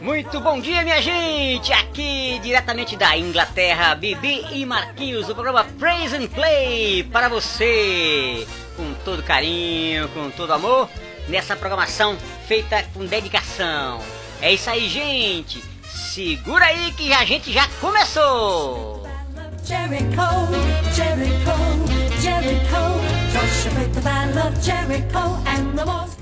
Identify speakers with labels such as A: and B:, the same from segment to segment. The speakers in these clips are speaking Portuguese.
A: Muito bom dia, minha gente! Aqui diretamente da Inglaterra, Bibi e Marquinhos, do programa Praise and Play para você, com todo carinho, com todo amor, nessa programação feita com dedicação. É isso aí, gente! Segura aí que a gente já começou!
B: Jericho, Jericho, Jericho.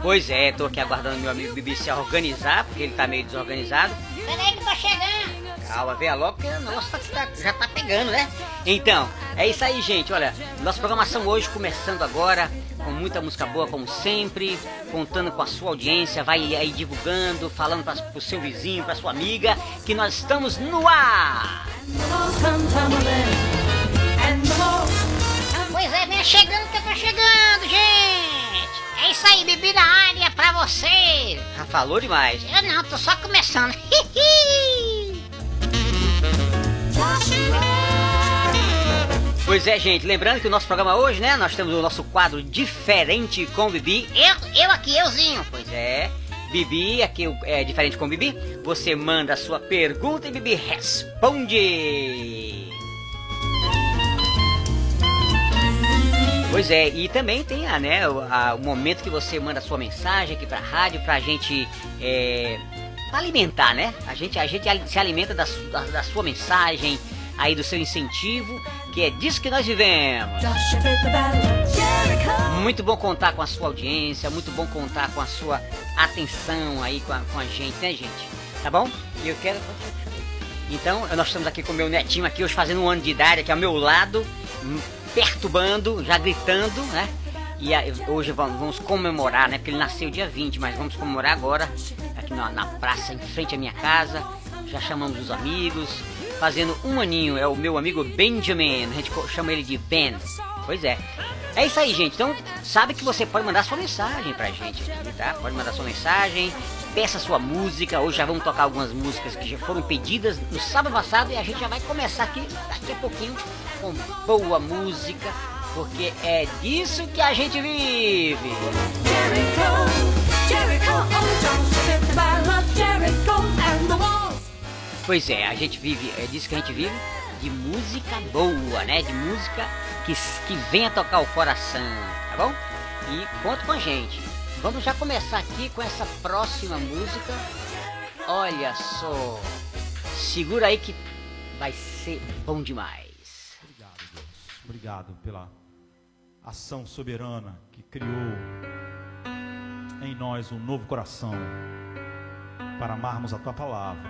A: Pois é, tô aqui aguardando meu amigo Bibi se organizar, porque ele tá meio desorganizado.
C: Peraí que tô chegando.
A: Calma, venha logo que o negócio tá- tá- já tá pegando, né? Então, é isso aí, gente. Olha, nossa programação hoje começando agora, com muita música boa, como sempre, contando com a sua audiência, vai aí divulgando, falando pra, pro seu vizinho, pra sua amiga, que nós estamos no ar!
B: and the walls
C: Pois é, venha chegando que eu tô chegando, gente. É isso aí, bebi na área pra você.
A: Já falou demais.
C: Eu não, tô só começando.
A: Pois é, gente, lembrando que o nosso programa hoje, né, nós temos o nosso quadro diferente com o Bibi.
C: eu, eu aqui, euzinho.
A: Pois é, Bibi, aqui é diferente com Bibi. Você manda a sua pergunta e Bibi responde. Pois é, e também tem a, né, o, a- o momento que você manda a sua mensagem aqui pra rádio pra gente é, alimentar, né? A gente, a gente se alimenta da, da, da sua mensagem, aí do seu incentivo, que é disso que nós vivemos. Muito bom contar com a sua audiência, muito bom contar com a sua atenção aí com a, com a gente, né, gente? Tá bom? E eu quero. Então, nós estamos aqui com o meu netinho aqui, hoje fazendo um ano de idade, aqui ao meu lado, perturbando, já gritando, né? E hoje vamos, comemorar, né? Porque ele nasceu dia 20, mas vamos comemorar agora, aqui na, praça, em frente à minha casa. Já chamamos os amigos, fazendo um aninho, é o meu amigo Benjamin, a gente chama ele de Ben. Pois é. É isso aí, gente. Então, sabe que você pode mandar sua mensagem pra gente aqui, tá? Pode mandar sua mensagem, peça sua música. Hoje já vamos tocar algumas músicas que já foram pedidas no sábado passado e a gente já vai começar aqui daqui a pouquinho com boa música, porque é disso que a gente vive.
B: Jericho, Jericho, oh
A: Pois é, a gente vive, é disso que a gente vive, de música boa, né? De música que, que venha tocar o coração, tá bom? E conta com a gente. Vamos já começar aqui com essa próxima música. Olha só, segura aí que vai ser bom demais.
D: Obrigado, pela ação soberana que criou em nós um novo coração para amarmos a tua palavra,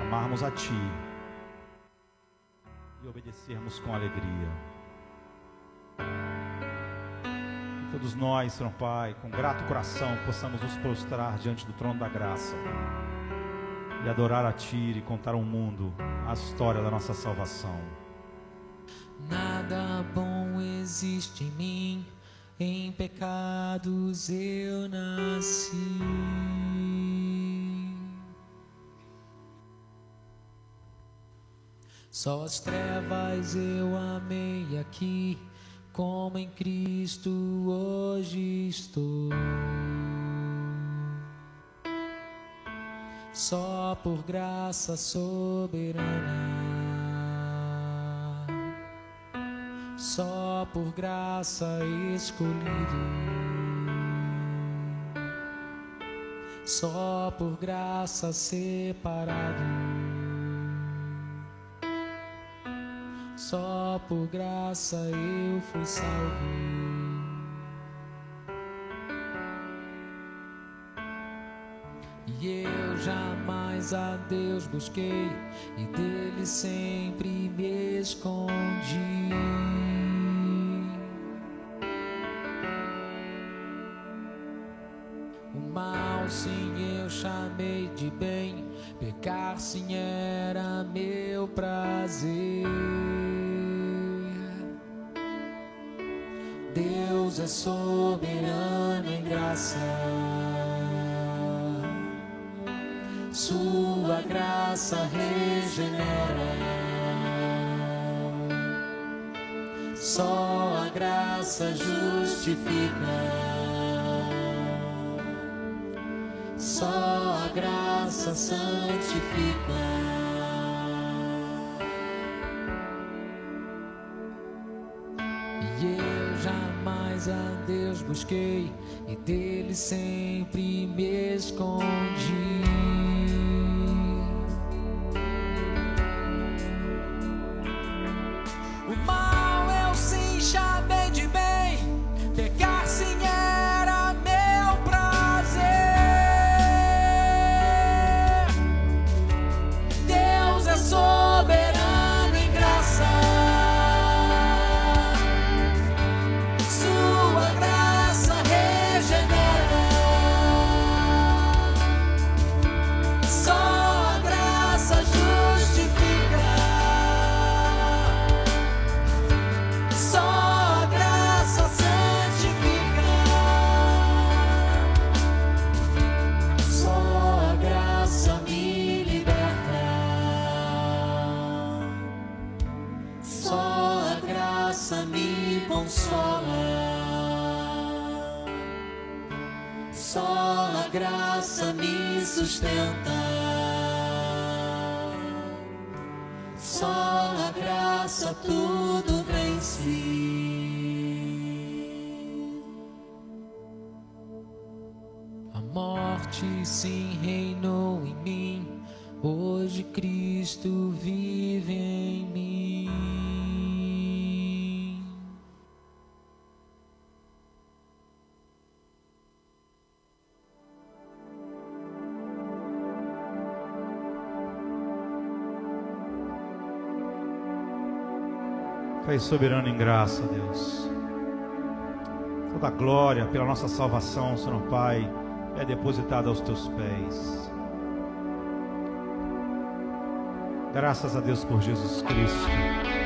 D: amarmos a ti e obedecermos com alegria. Que todos nós, Senhor Pai, com grato coração, possamos nos prostrar diante do trono da graça e adorar a ti e contar ao mundo a história da nossa salvação.
E: Nada bom existe em mim, em pecados eu nasci. Só as trevas eu amei aqui, como em Cristo hoje estou. Só por graça soberana. Só por graça escolhido, só por graça separado, só por graça eu fui salvo. Jamais a Deus busquei e dele sempre me escondi. O mal sim eu chamei de bem, pecado assim era meu prazer. Deus é soberano em graça. Sua graça regenera. Só a graça justifica. Só a graça santifica. E jamais a Deus busquei e dele sempre me escondi.
D: Pai soberano em graça, Deus. Toda a glória pela nossa salvação, Senhor Pai, é depositada aos teus pés. Graças a Deus por Jesus Cristo.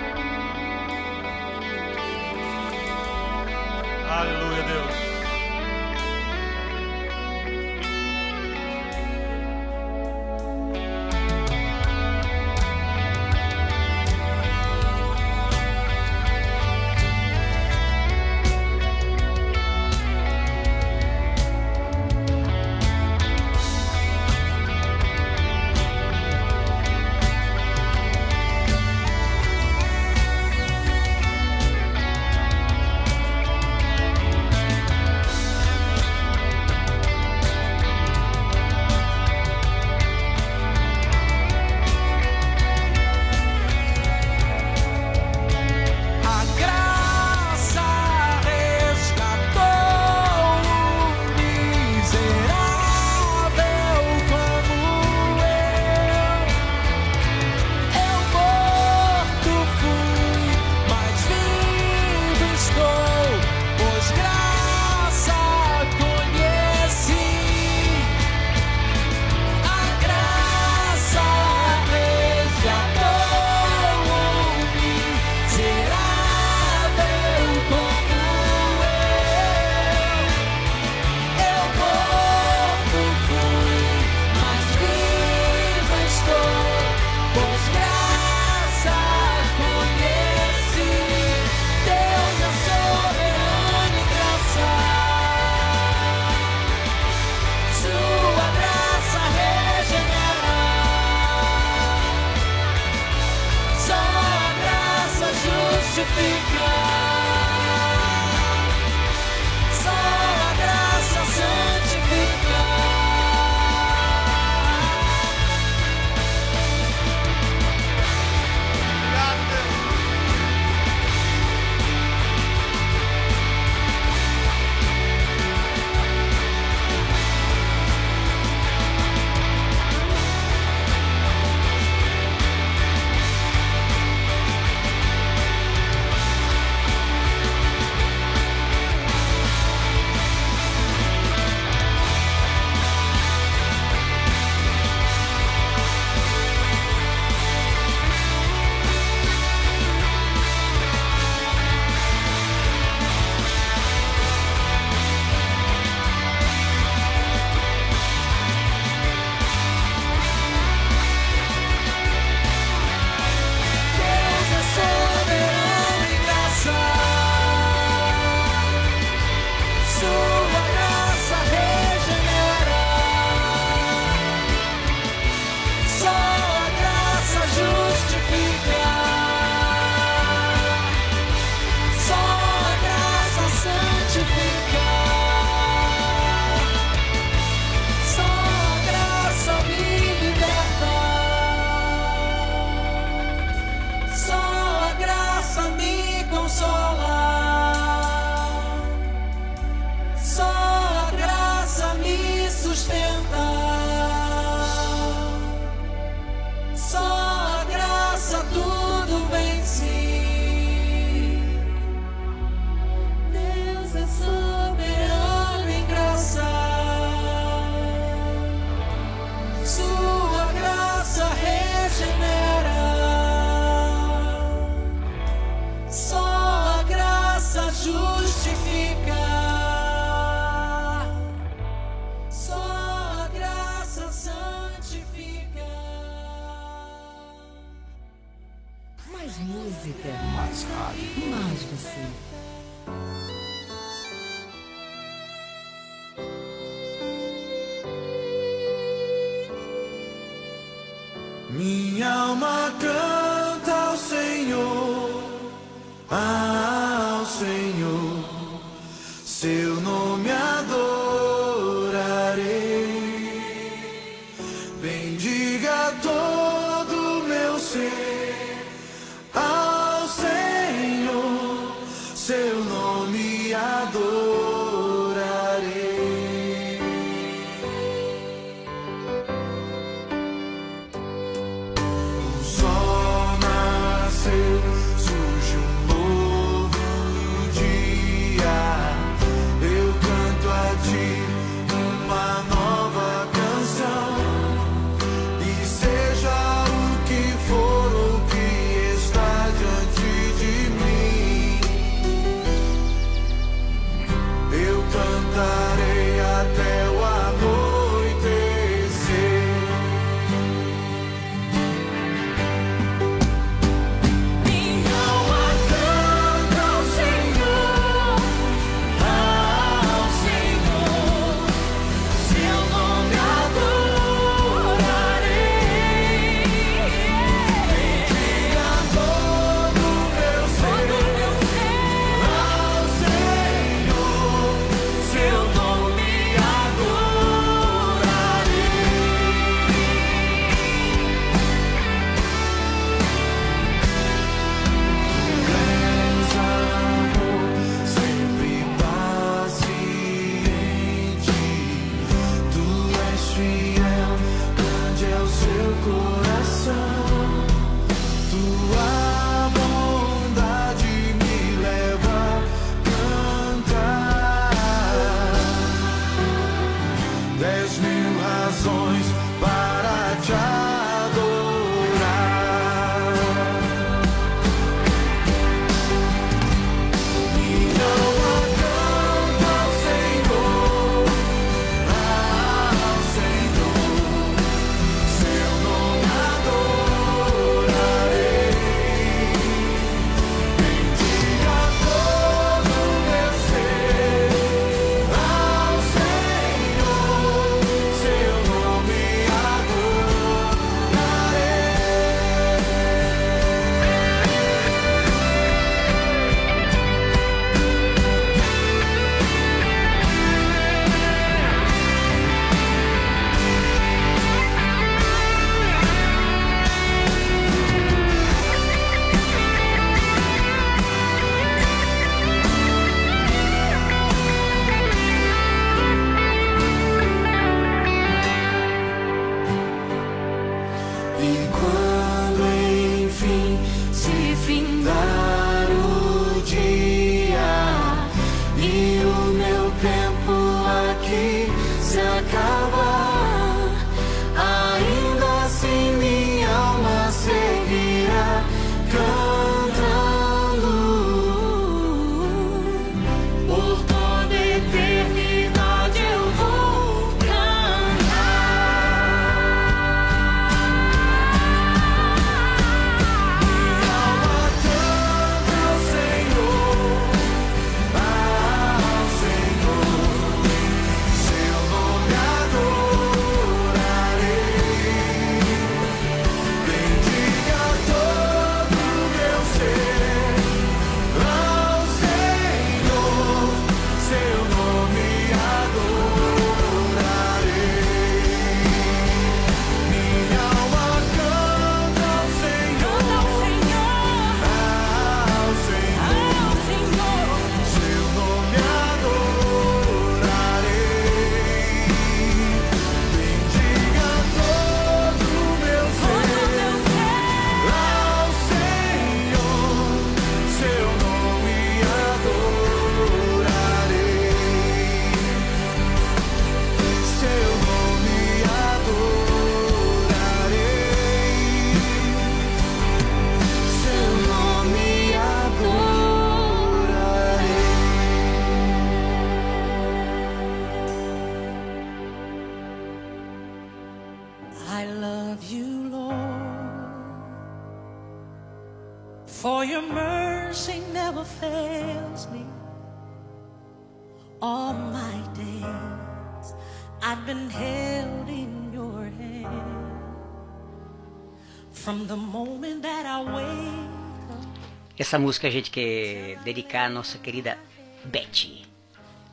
A: Essa música a gente quer dedicar à nossa querida Betty.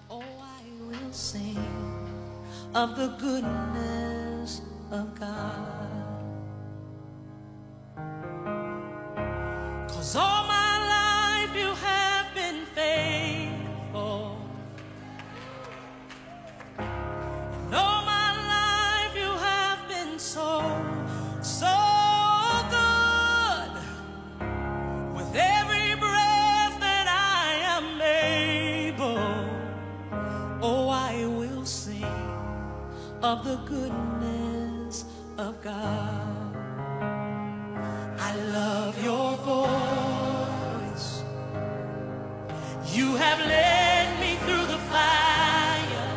F: Oh, I will sing of the goodness of God. of the goodness of God. I love your voice. You have led me through the fire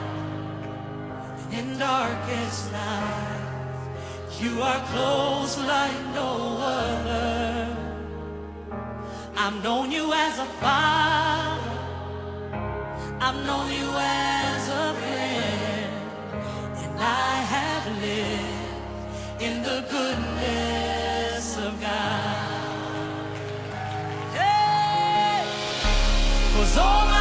F: and darkest night. You are close like no other. I've known you as a father. I've known you as I have lived in the goodness of God. Yeah. Cause all my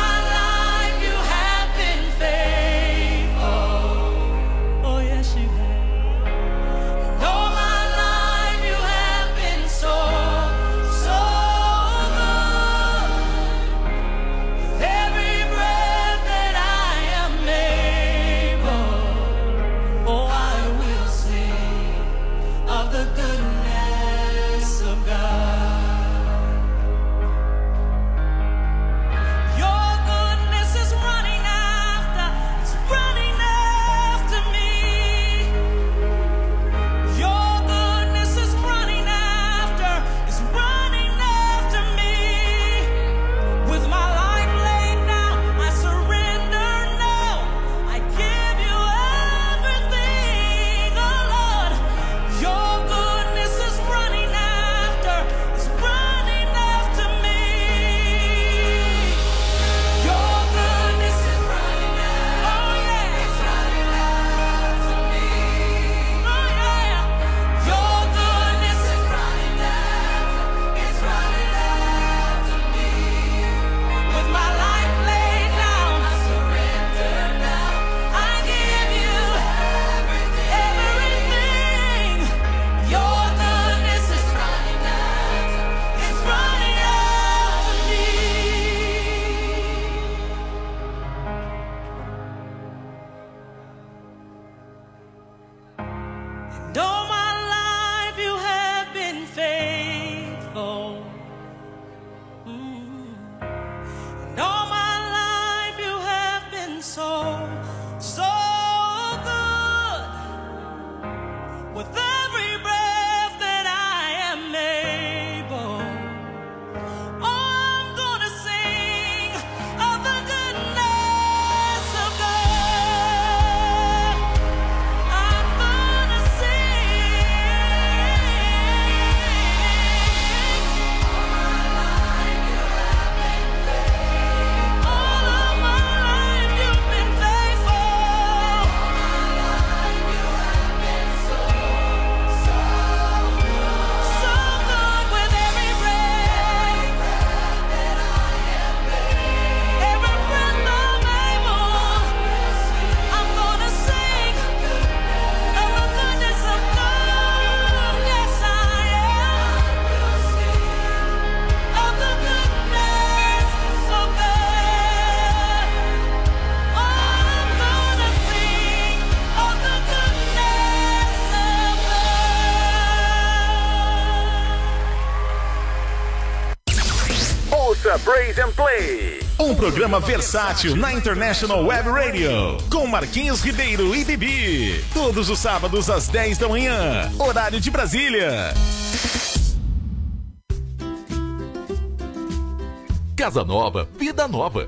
G: Um programa versátil na International Web Radio. Com Marquinhos Ribeiro e Bibi. Todos os sábados às 10 da manhã. Horário de Brasília.
H: Casa Nova, Vida Nova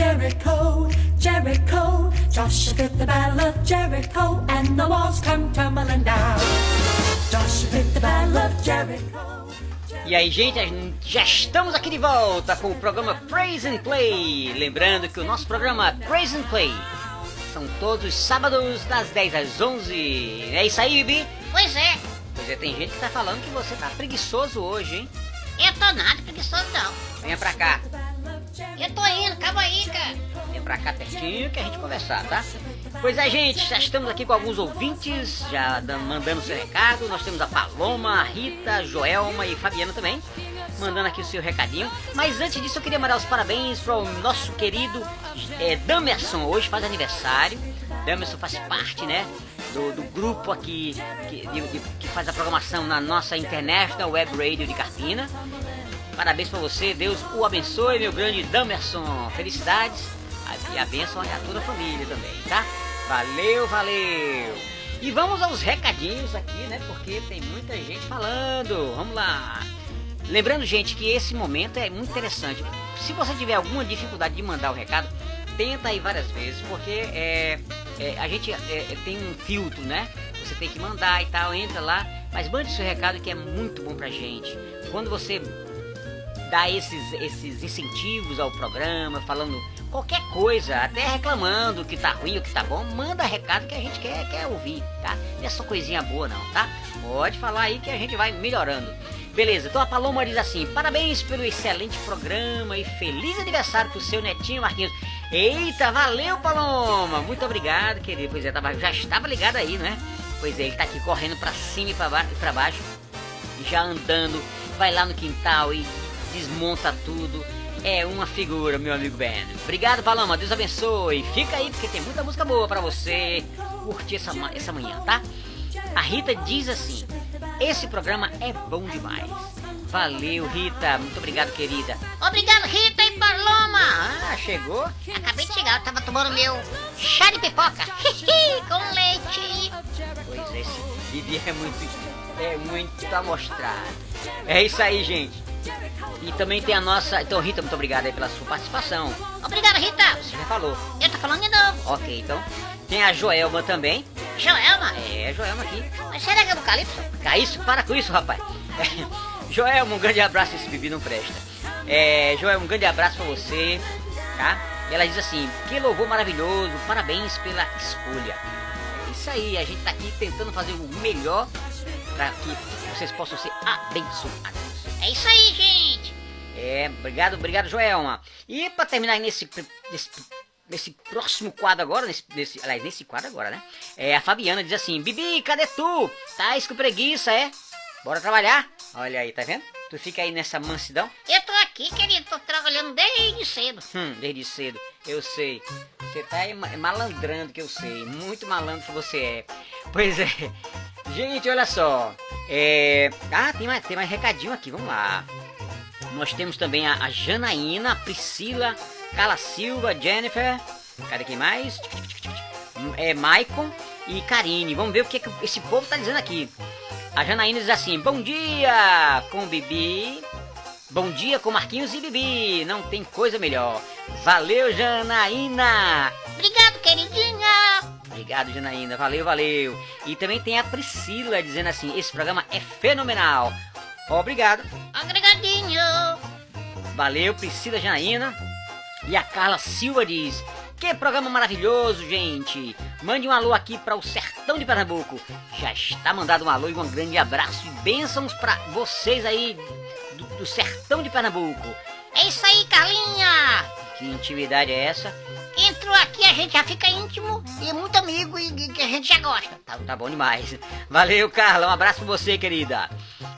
B: Jericho, Jericho. Joshua fit the battle of Jericho, and the walls come tumbling down. Joshua fit the battle of Jericho.
A: E aí, gente, já estamos aqui de volta com o programa Praise and Play. Lembrando que o nosso programa Praise and Play são todos os sábados das 10 às 11. É isso aí, Bibi?
C: Pois é,
A: Pois é, tem gente que tá falando que você tá preguiçoso hoje, hein?
C: eu tô nada preguiçoso não.
A: Venha pra cá.
C: Eu tô indo, calma aí, cara.
A: Vem pra cá pertinho que a gente conversar, tá? Pois é, gente, já estamos aqui com alguns ouvintes, já dando- mandando seu recado. Nós temos a Paloma, a Rita, a Joelma e Fabiana também, mandando aqui o seu recadinho. Mas antes disso, eu queria mandar os parabéns para o nosso querido é, Damerson, hoje faz aniversário. Damerson faz parte, né? Do, do grupo aqui que, de- de- que faz a programação na nossa International Web Radio de Carpina. Parabéns pra você, Deus o abençoe, meu grande Damerson. Felicidades e a bênção a toda a família também, tá? Valeu, valeu. E vamos aos recadinhos aqui, né? Porque tem muita gente falando. Vamos lá. Lembrando, gente, que esse momento é muito interessante. Se você tiver alguma dificuldade de mandar o recado, tenta aí várias vezes, porque é, é, a gente é, é, tem um filtro, né? Você tem que mandar e tal, entra lá, mas mande seu recado que é muito bom pra gente. Quando você dá esses, esses incentivos ao programa, falando qualquer coisa, até reclamando que tá ruim ou que tá bom, manda recado que a gente quer, quer ouvir, tá? Não é só coisinha boa não, tá? Pode falar aí que a gente vai melhorando. Beleza, então a Paloma diz assim: parabéns pelo excelente programa e feliz aniversário pro seu netinho Marquinhos. Eita, valeu Paloma! Muito obrigado, querido. Pois é, tava, já estava ligado aí, né? Pois é, ele tá aqui correndo pra cima e pra, ba pra baixo já andando, vai lá no quintal e desmonta tudo. É uma figura, meu amigo Ben. Obrigado, Paloma. Deus abençoe. Fica aí, porque tem muita música boa pra você curtir essa, essa manhã, tá? A Rita diz assim: Esse programa é bom demais. Valeu, Rita. Muito obrigado, querida.
C: Obrigado, Rita e Paloma.
A: Ah, chegou?
C: Acabei de chegar, eu tava tomando meu chá de pipoca. Com leite.
A: Pois é, esse Bibi é muito, é muito amostrado. É isso aí, gente. E também tem a nossa. Então, Rita, muito obrigado aí pela sua participação.
C: Obrigado, Rita.
A: Você já falou.
C: Eu tô falando de novo.
A: Ok, então. Tem a Joelma também.
C: Joelma.
A: É, a Joelma aqui.
C: Mas será que é do Calypso?
A: Isso, para com isso, rapaz. Joelma, um grande abraço. Esse bebê não presta. É, Joelma, um grande abraço pra você, tá? E ela diz assim: Que louvor maravilhoso, parabéns pela escolha. É isso aí, a gente tá aqui tentando fazer o melhor para que vocês possam ser abençoados.
C: É isso aí, gente.
A: É, obrigado, obrigado, Joelma. E pra terminar nesse, nesse, nesse próximo quadro agora, nesse, nesse, aliás, nesse quadro agora, né? É, a Fabiana diz assim, Bibi, cadê tu? Tá com preguiça, é? Bora trabalhar? Olha aí, tá vendo? Tu fica aí nessa mansidão?
C: Eu tô aqui, querido. Tô trabalhando desde cedo.
A: Hum, desde cedo, eu sei. Você tá aí ma- malandrando que eu sei. Muito malandro que você é. Pois é. Gente, olha só. É... Ah, tem mais, tem mais recadinho aqui, vamos lá. Nós temos também a, a Janaína, a Priscila, Carla Silva, Jennifer. Cadê quem mais? É Maicon e Karine. Vamos ver o que, que esse povo tá dizendo aqui. A Janaína diz assim: Bom dia com Bibi. Bom dia com Marquinhos e Bibi. Não tem coisa melhor. Valeu, Janaína.
C: Obrigado, queridinha.
A: Obrigado, Janaína. Valeu, valeu. E também tem a Priscila dizendo assim: Esse programa é fenomenal. Obrigado.
C: Agregadinho.
A: Valeu, Priscila Janaína. E a Carla Silva diz: Que programa maravilhoso, gente! Mande um alô aqui para o sertão de Pernambuco. Já está mandado um alô e um grande abraço e bênçãos para vocês aí do, do sertão de Pernambuco.
C: É isso aí, Carlinha.
A: Que intimidade é essa?
C: Entrou aqui, a gente já fica íntimo e muito amigo e, e a gente já gosta.
A: Tá, tá bom demais. Valeu, Carla. Um abraço pra você, querida.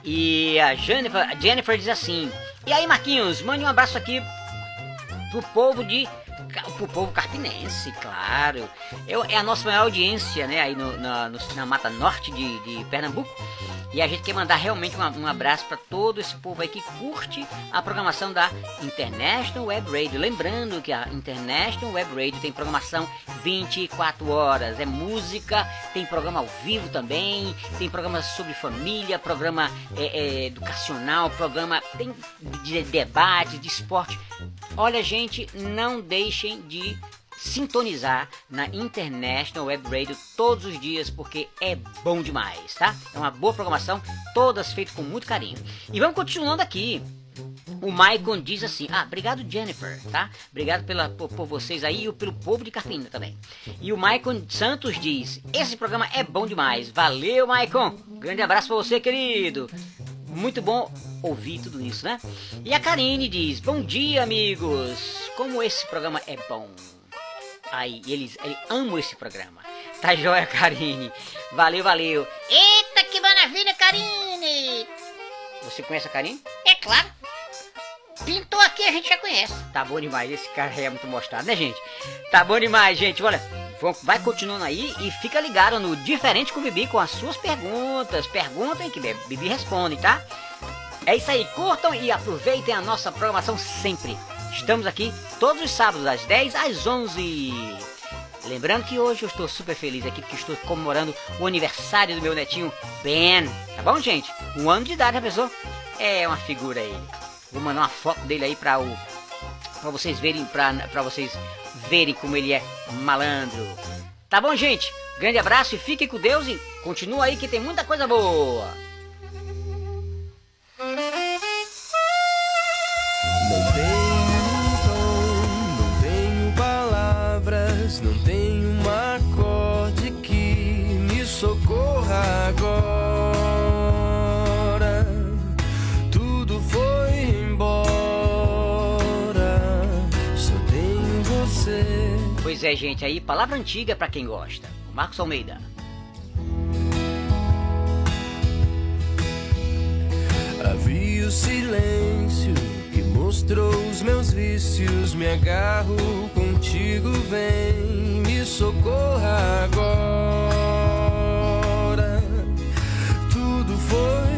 A: E a Jennifer, a Jennifer diz assim: E aí, Marquinhos, mande um abraço aqui pro povo de pro povo carpinense, claro. Eu, é a nossa maior audiência, né, aí no- na, no- na Mata Norte de, de Pernambuco. E a gente quer mandar realmente um abraço para todo esse povo aí que curte a programação da International Web Radio. Lembrando que a International Web Radio tem programação 24 horas. É música, tem programa ao vivo também, tem programa sobre família, programa é, é, educacional, programa tem de debate, de esporte. Olha, gente, não deixem de sintonizar na International Web Radio todos os dias porque é bom demais, tá? É uma boa programação, todas feitas com muito carinho. E vamos continuando aqui. O Maicon diz assim: Ah, obrigado Jennifer, tá? Obrigado pela, por, por vocês aí e pelo povo de Carpina também. E o Maicon Santos diz: Esse programa é bom demais. Valeu, Maicon. Grande abraço pra você, querido. Muito bom ouvir tudo isso, né? E a Karine diz: Bom dia, amigos. Como esse programa é bom. Aí, eles, eles amam esse programa. Tá joia, Karine. Valeu, valeu.
C: Eita, que maravilha, Karine!
A: Você conhece a Karine?
C: É claro. Pintou aqui, a gente já conhece.
A: Tá bom demais, esse cara é muito mostrado, né, gente? Tá bom demais, gente. Olha, vai continuando aí e fica ligado no Diferente com o Bibi com as suas perguntas. Perguntem que Bibi responde, tá? É isso aí, curtam e aproveitem a nossa programação sempre. Estamos aqui todos os sábados, das 10 às 11. Lembrando que hoje eu estou super feliz aqui porque estou comemorando o aniversário do meu netinho Ben. Tá bom, gente? Um ano de idade, já pensou? É uma figura aí. Vou mandar uma foto dele aí para o para vocês verem para vocês verem como ele é malandro. Tá bom, gente? Grande abraço e fiquem com Deus e continua aí que tem muita coisa boa. É, gente, aí palavra antiga para quem gosta. O Marcos Almeida.
I: Havia o silêncio que mostrou os meus vícios. Me agarro contigo, vem, me socorra agora. Tudo foi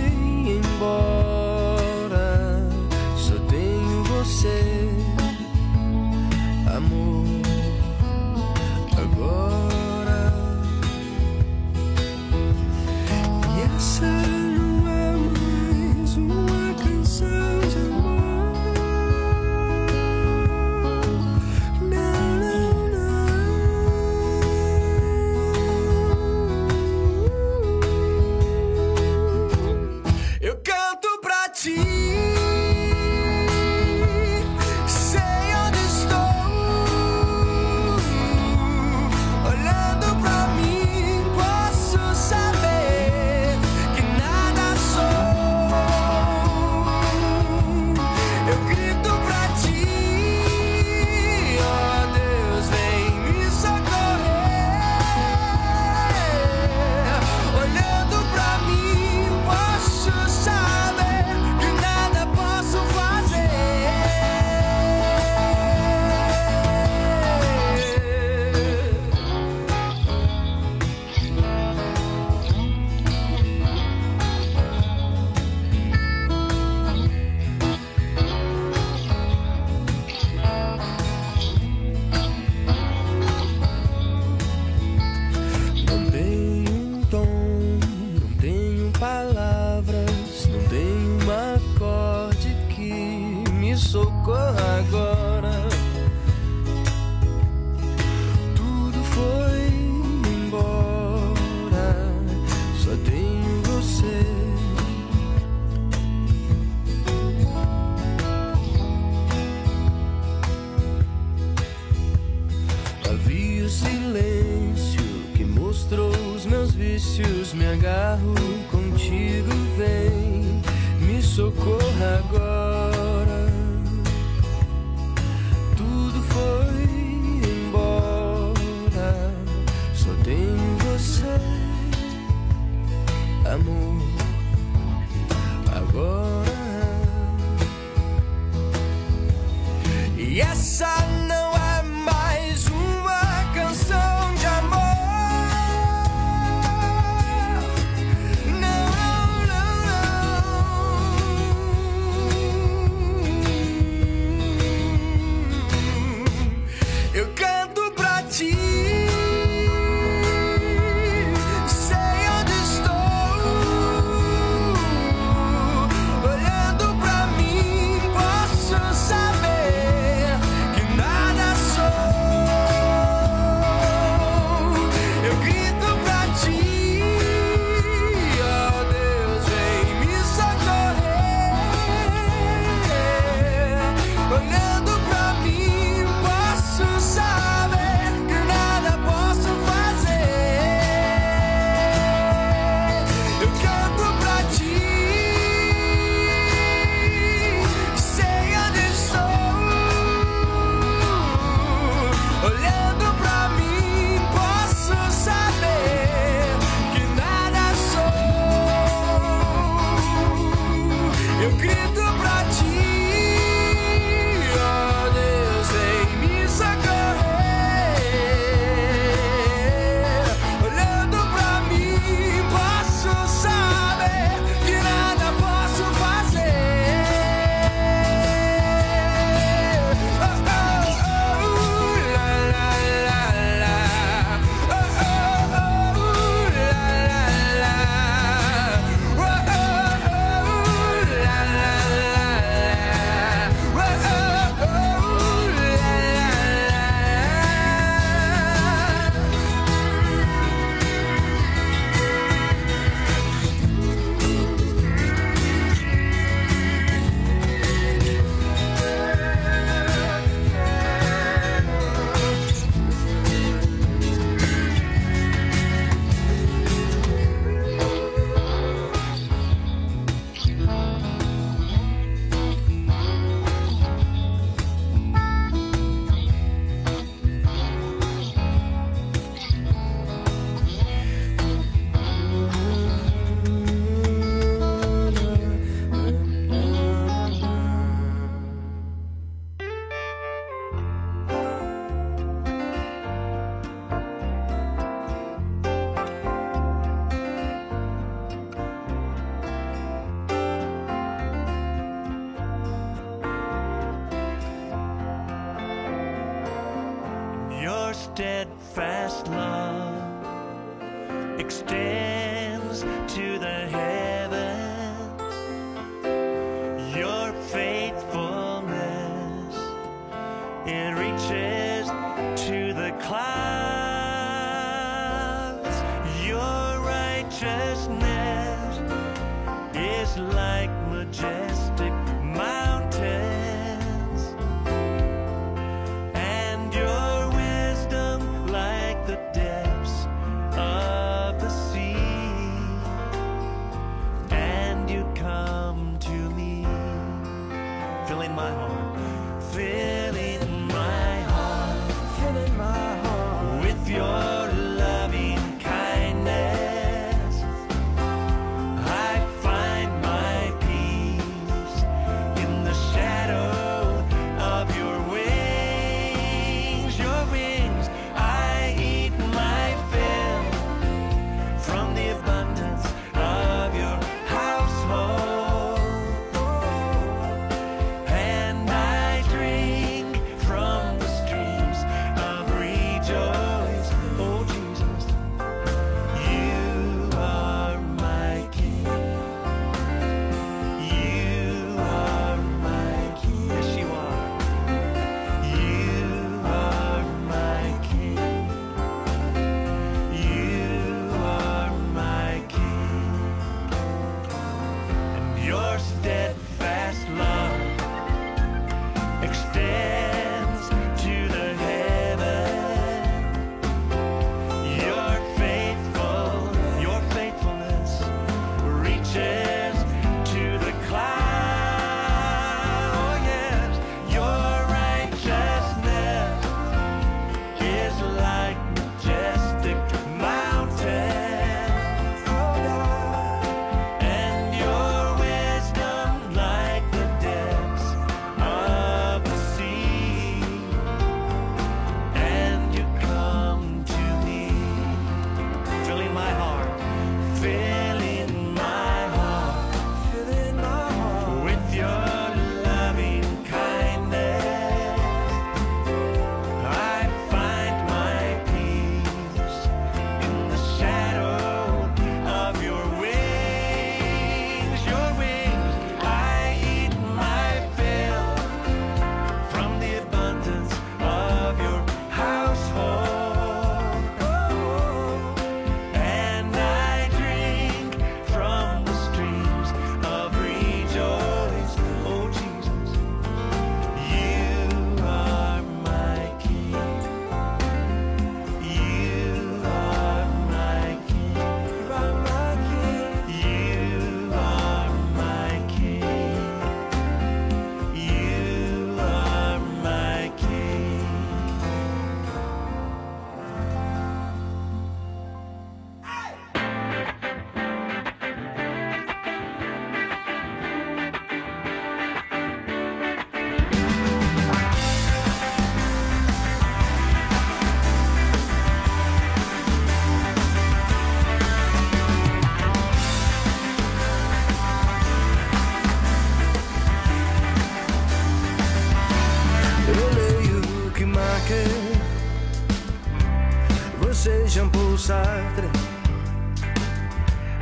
F: in my heart. Fill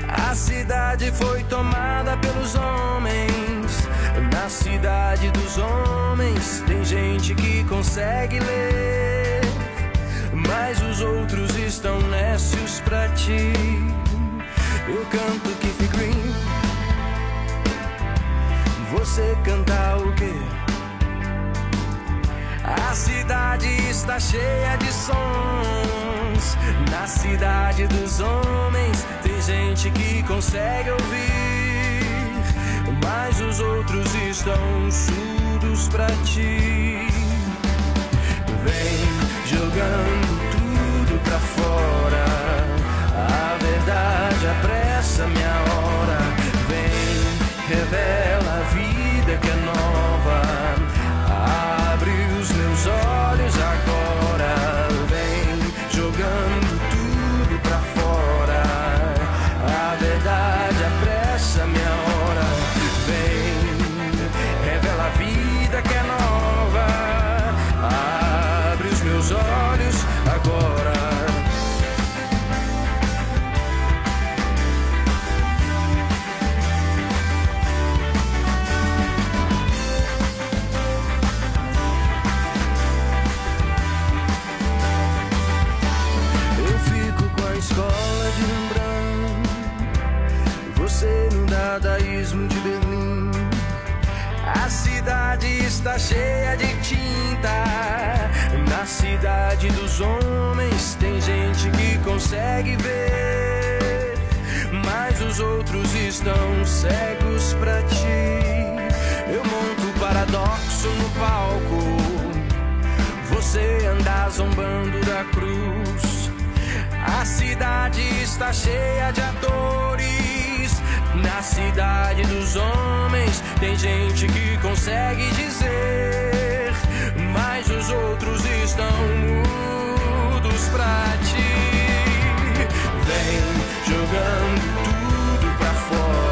I: A cidade foi tomada pelos homens. Na cidade dos homens tem gente que consegue ler, mas os outros estão nécios pra ti. Eu canto Keith Green. Você canta o quê? A cidade está cheia de sons. Na cidade dos homens tem gente que consegue ouvir, mas os outros estão surdos pra ti. Vem jogando tudo pra fora, a verdade apressa minha hora. Vem revela. Cheia de tinta. Na cidade dos homens tem gente que consegue ver, mas os outros estão cegos pra ti. Eu monto paradoxo no palco, você anda zombando da cruz. A cidade está cheia de atores. Na cidade dos homens tem gente que consegue dizer, mas os outros estão mudos pra ti. Vem jogando tudo pra fora.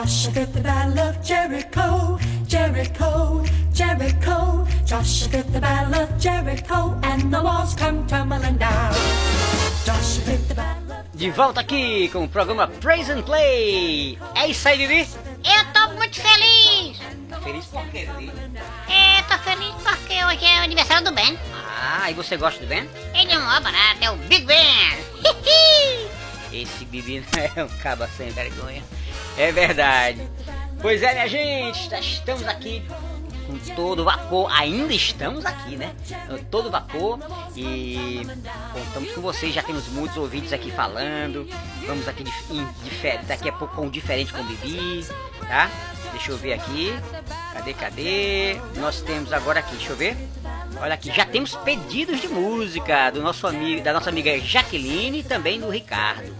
B: Joshua did the battle of Jericho, Jericho, Jericho. Joshua did the battle of Jericho, and the walls come tumbling down. Joshua did the battle of
A: De volta aqui com o programa Praise and Play. É isso aí, Vivi?
C: Eu tô muito feliz.
A: Tá feliz por quê, Vivi?
C: É, tô feliz porque hoje é o aniversário do Ben.
A: Ah, e você gosta do Ben?
C: Ele é um barato, é o Big Ben.
A: Esse Bibi é um caba sem vergonha. É verdade. Pois é, minha gente, estamos aqui com todo vapor. Ainda estamos aqui, né? Todo vapor. E contamos com vocês. Já temos muitos ouvintes aqui falando. Vamos aqui daqui a pouco com o diferente com o Bibi, tá? Deixa eu ver aqui. Cadê, cadê? Nós temos agora aqui, deixa eu ver. Olha aqui, já temos pedidos de música do nosso amigo, da nossa amiga Jaqueline e também do Ricardo.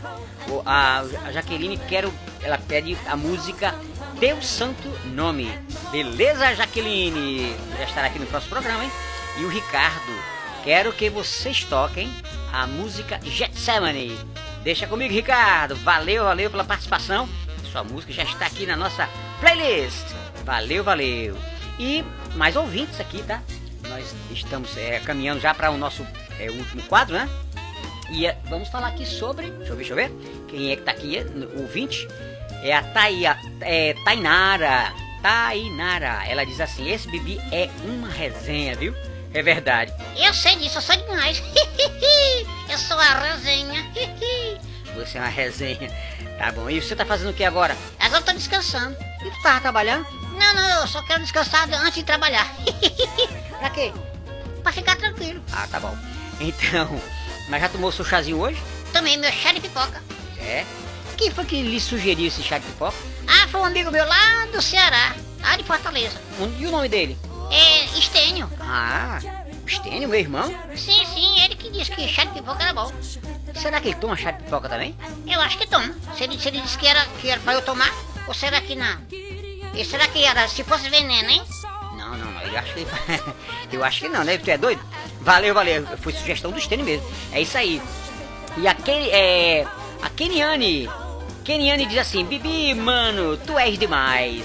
A: O- a, a Jaqueline quero, ela pede a música Teu Santo Nome. Beleza, Jaqueline? Já estará aqui no próximo programa, hein? E o Ricardo, quero que vocês toquem a música Getsemane. Deixa comigo, Ricardo. Valeu, valeu pela participação. Sua música já está aqui na nossa playlist. Valeu, valeu. E mais ouvintes aqui, tá? Nós estamos é, caminhando já para o nosso é, último quadro, né? E é, vamos falar aqui sobre. Deixa eu ver, deixa eu ver. Quem é que tá aqui? é, ouvinte? É a Taia, é, Tainara. Tainara. Ela diz assim: esse Bibi é uma resenha, viu? É verdade.
C: Eu sei disso, eu sou demais. eu sou a resenha.
A: Você é uma resenha. Tá bom. E você tá fazendo o que agora?
C: Agora eu tô descansando.
A: E tu tava trabalhando?
C: Não, não, eu só quero descansar antes de trabalhar.
A: Pra quê?
C: pra ficar tranquilo.
A: Ah, tá bom. Então, mas já tomou seu chazinho hoje?
C: Tomei meu chá de pipoca.
A: É. Quem foi que lhe sugeriu esse chá de pipoca?
C: Ah, foi um amigo meu lá do Ceará, lá de Fortaleza.
A: E o nome dele?
C: É Estênio.
A: Ah, Estênio, meu irmão?
C: Sim, sim, ele que disse que chá de pipoca era bom.
A: Será que ele toma chá de pipoca também?
C: Eu acho que toma. Se ele, se ele disse que era, que era pra eu tomar, Ou será que não? E será que era se fosse veneno, hein?
A: Não, não, não, eu acho que. eu acho que não, né? Tu é doido? Valeu, valeu. Foi sugestão do Stênio mesmo. É isso aí. E a, Ken, é, a Keniane. Keniane diz assim: Bibi, mano, tu és demais.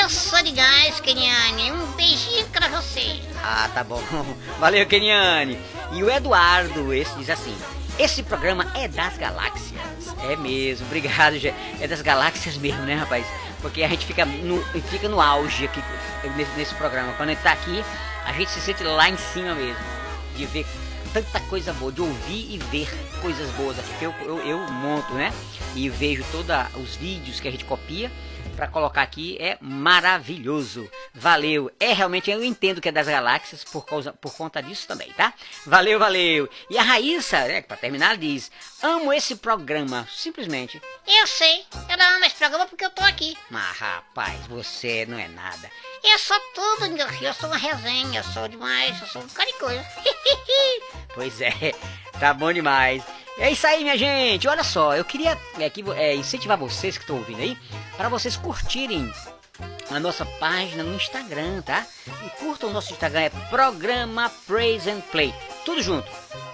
C: Eu sou de gás, Keniane. Um beijinho pra você.
A: Ah, tá bom. Valeu, Keniane. E o Eduardo, esse diz assim: Esse programa é das galáxias. É mesmo, obrigado, gente. É das galáxias mesmo, né, rapaz? Porque a gente fica no, fica no auge aqui nesse, nesse programa. Quando a gente tá aqui, a gente se sente lá em cima mesmo. De ver tanta coisa boa, de ouvir e ver coisas boas aqui. Eu, eu, eu monto, né? E vejo todos os vídeos que a gente copia para colocar aqui é maravilhoso. Valeu. É realmente eu entendo que é das galáxias por causa por conta disso também, tá? Valeu, valeu. E a Raíssa, né, para terminar, diz: "Amo esse programa, simplesmente".
C: Eu sei. Ela ama esse programa porque eu tô aqui.
A: Mas rapaz, você não é nada.
C: Eu sou tudo, meu filho. Eu sou uma resenha. Eu sou demais. Eu sou um cara de coisa.
A: Pois é, tá bom demais. É isso aí, minha gente. Olha só, eu queria é, que, é, incentivar vocês que estão ouvindo aí para vocês curtirem a nossa página no Instagram, tá? E curtam o nosso Instagram, é Programa Praise and Play. Tudo junto.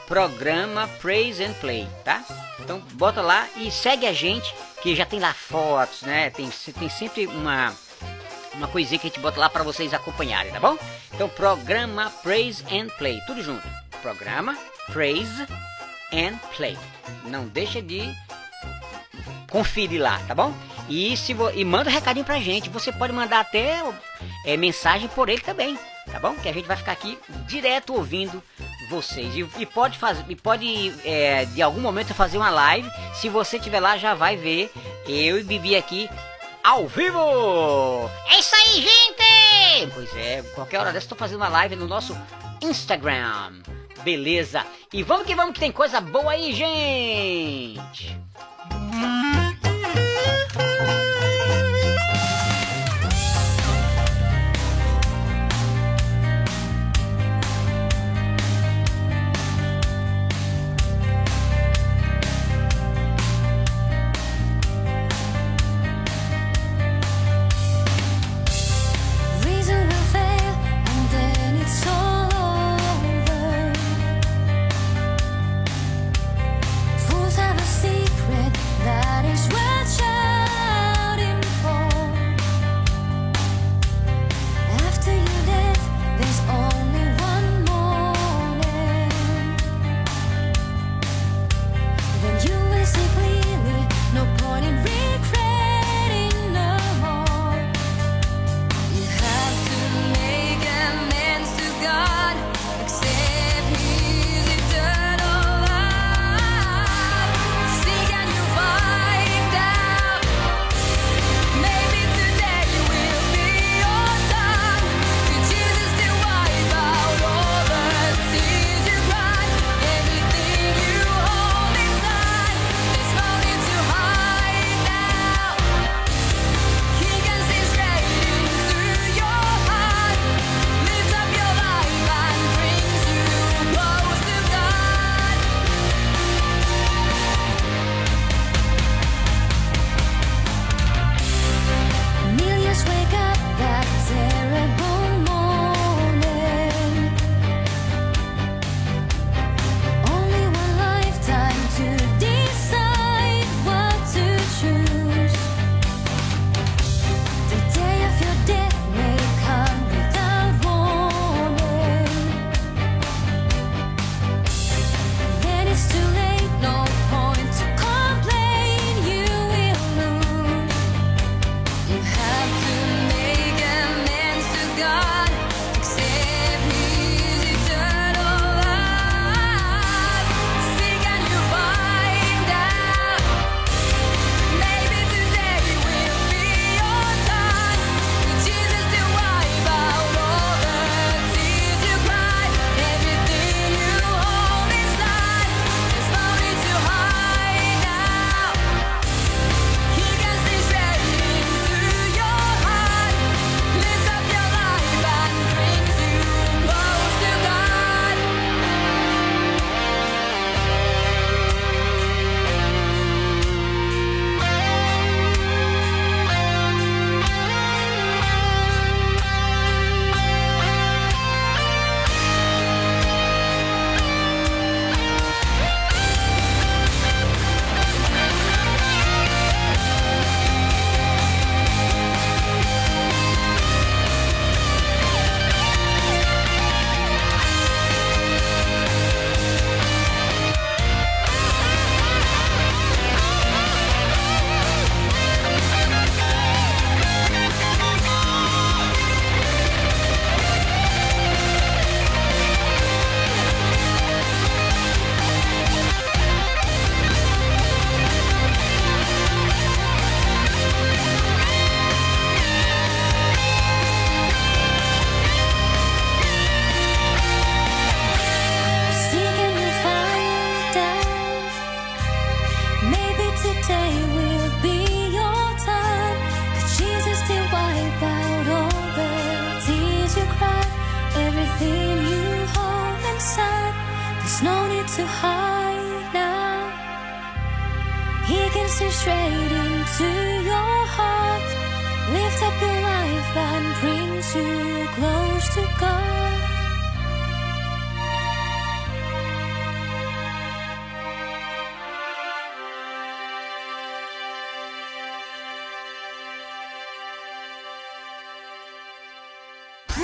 A: Programa Praise and Play, tá? Então bota lá e segue a gente, que já tem lá fotos, né? Tem, tem sempre uma uma coisinha que a gente bota lá para vocês acompanharem, tá bom? Então, programa Praise and Play, tudo junto. Programa Praise and Play. Não deixa de conferir lá, tá bom? E se vo... e manda um recadinho pra gente. Você pode mandar até é, mensagem por ele também, tá bom? Que a gente vai ficar aqui direto ouvindo vocês. E, e pode fazer, e pode é, de algum momento fazer uma live. Se você estiver lá, já vai ver eu e Bibi aqui ao vivo!
C: É isso aí, gente!
A: Pois é, qualquer hora dessa tô fazendo uma live no nosso Instagram. Beleza? E vamos que vamos que tem coisa boa aí, gente!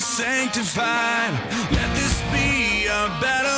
J: sanctified. Let this be a
I: battle.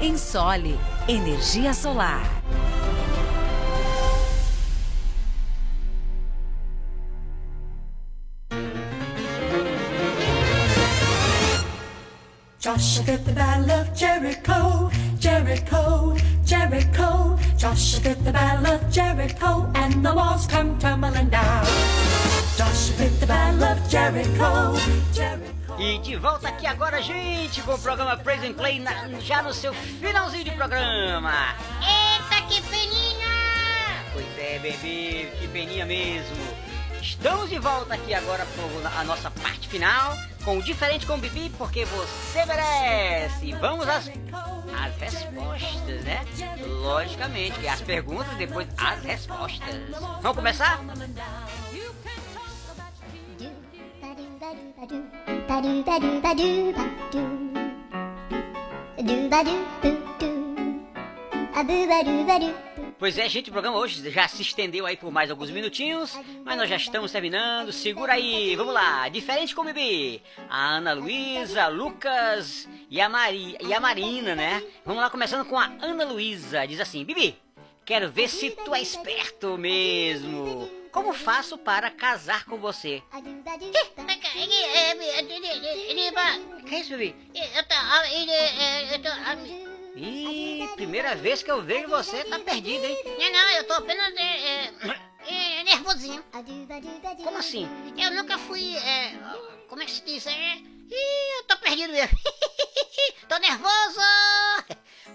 K: Insole Energia Solar.
B: Joshua fit the battle of Jericho, Jericho, Jericho. Joshua fit the battle of Jericho, and the walls come tumbling down. Joshua fit the battle of Jericho.
A: E de volta aqui agora, gente, com o programa Praise and Play na- já no seu finalzinho de programa.
C: Eita, que peninha!
A: Pois é, bebê, que peninha mesmo. Estamos de volta aqui agora para a nossa parte final com o Diferente com o Bibi, porque você merece. Vamos às, às respostas, né? Logicamente, que as perguntas e depois as respostas. Vamos começar? Pois é, gente, o programa hoje já se estendeu aí por mais alguns minutinhos, mas nós já estamos terminando. Segura aí, vamos lá. Diferente com o Bibi. A Ana Luísa, Lucas e a, Mari, e a Marina, né? Vamos lá, começando com a Ana Luísa. Diz assim: Bibi, quero ver se tu é esperto mesmo. Como faço para casar com você? Que é isso,
C: ah, ele, é, Eu tô. ah,
A: Ih, primeira vez que eu vejo você, tá perdido, hein?
C: Não, não, eu tô apenas é, é, é, nervosinho.
A: Como assim?
C: Eu nunca fui. é, como é que se diz? É, ih, eu tô perdido mesmo. tô nervoso.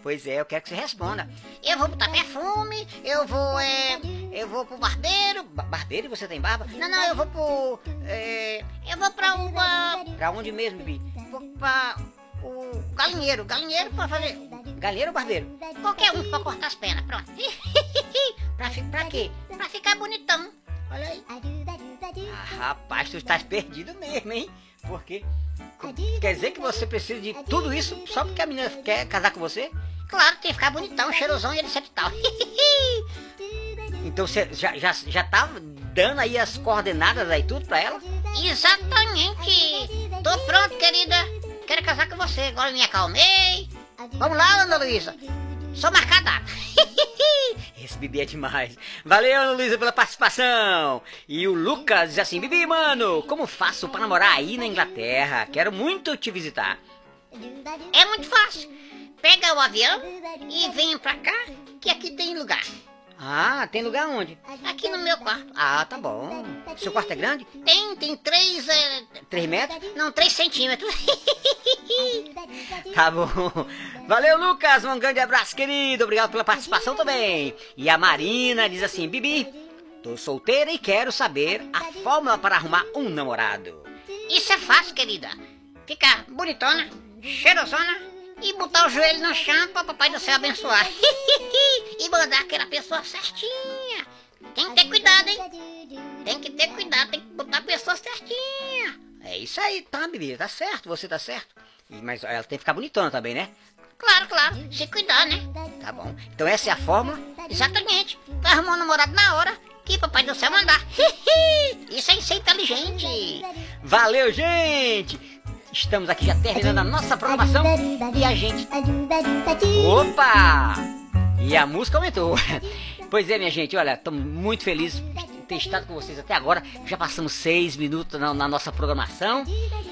A: Pois é, eu quero que você responda.
C: Eu vou botar perfume, eu vou. É, eu vou pro barbeiro.
A: Ba- Barbeiro, você tem barba?
C: Não, não, eu vou pro. É, eu vou pra uma.
A: Pra onde mesmo, Bibi?
C: Vou pra. O galinheiro, galinheiro pra fazer.
A: Galinheiro ou barbeiro?
C: Qualquer um pra cortar as pernas, pronto. pra, pra quê? Pra ficar bonitão. Olha aí.
A: Ah, rapaz, tu estás perdido mesmo, hein? Porque quer dizer que você precisa de tudo isso só porque a menina quer casar com você?
C: Claro, tem que ficar bonitão, cheirosão e etc e tal.
A: Então você já, já, já tá dando aí as coordenadas aí tudo pra ela?
C: Exatamente. Tô pronto, querida. Quero casar com você. Agora me acalmei. Vamos lá, Ana Luísa. Só marcar data.
A: Esse Bibi é demais. Valeu, Luísa, pela participação. E o Lucas diz assim: Bibi, mano, como faço pra namorar aí na Inglaterra? Quero muito te visitar.
C: É muito fácil. Pega o avião e vem pra cá, que aqui tem lugar.
A: Ah, tem lugar onde?
C: Aqui no meu quarto.
A: Ah, tá bom. Seu quarto é grande?
C: Tem, tem três. é,
A: Três metros?
C: Não, três centímetros.
A: Tá bom. Valeu, Lucas. Um grande abraço, querido. Obrigado pela participação também. E a Marina diz assim: Bibi, tô solteira e quero saber a fórmula para arrumar um namorado.
C: Isso é fácil, querida. Ficar bonitona, cheirosona e botar o joelho no chão para papai do céu abençoar. e mandar aquela pessoa certinha. Tem que ter cuidado, hein? Tem que ter cuidado, tem que botar a pessoa certinha.
A: É isso aí, tá, Bibi? Tá certo, você tá certo. E- Mas ela tem que ficar bonitona também, né?
C: Claro, claro. Se cuidar, né?
A: Tá bom. Então essa é a fórmula.
C: Exatamente. Vai arrumar um namorado na hora que papai do céu mandar. Isso é ser inteligente.
A: Valeu, gente! Estamos aqui já terminando a nossa programação e a gente. Opa! E a música aumentou. Pois é, minha gente, olha, estamos muito felizes de ter estado com vocês até agora. Já passamos seis minutos na, na nossa programação,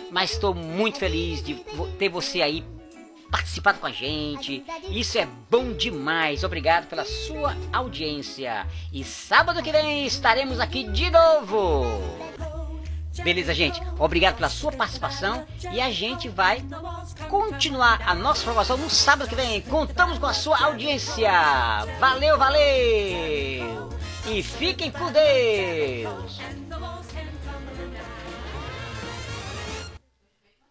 A: mas estou muito feliz de ter você aí participado com a gente. Isso é bom demais. Obrigado pela sua audiência. E sábado que vem estaremos aqui de novo. Beleza, gente? Obrigado pela sua participação e a gente vai continuar a nossa programação no sábado que vem. Contamos com a sua audiência. Valeu, valeu! E fiquem com Deus!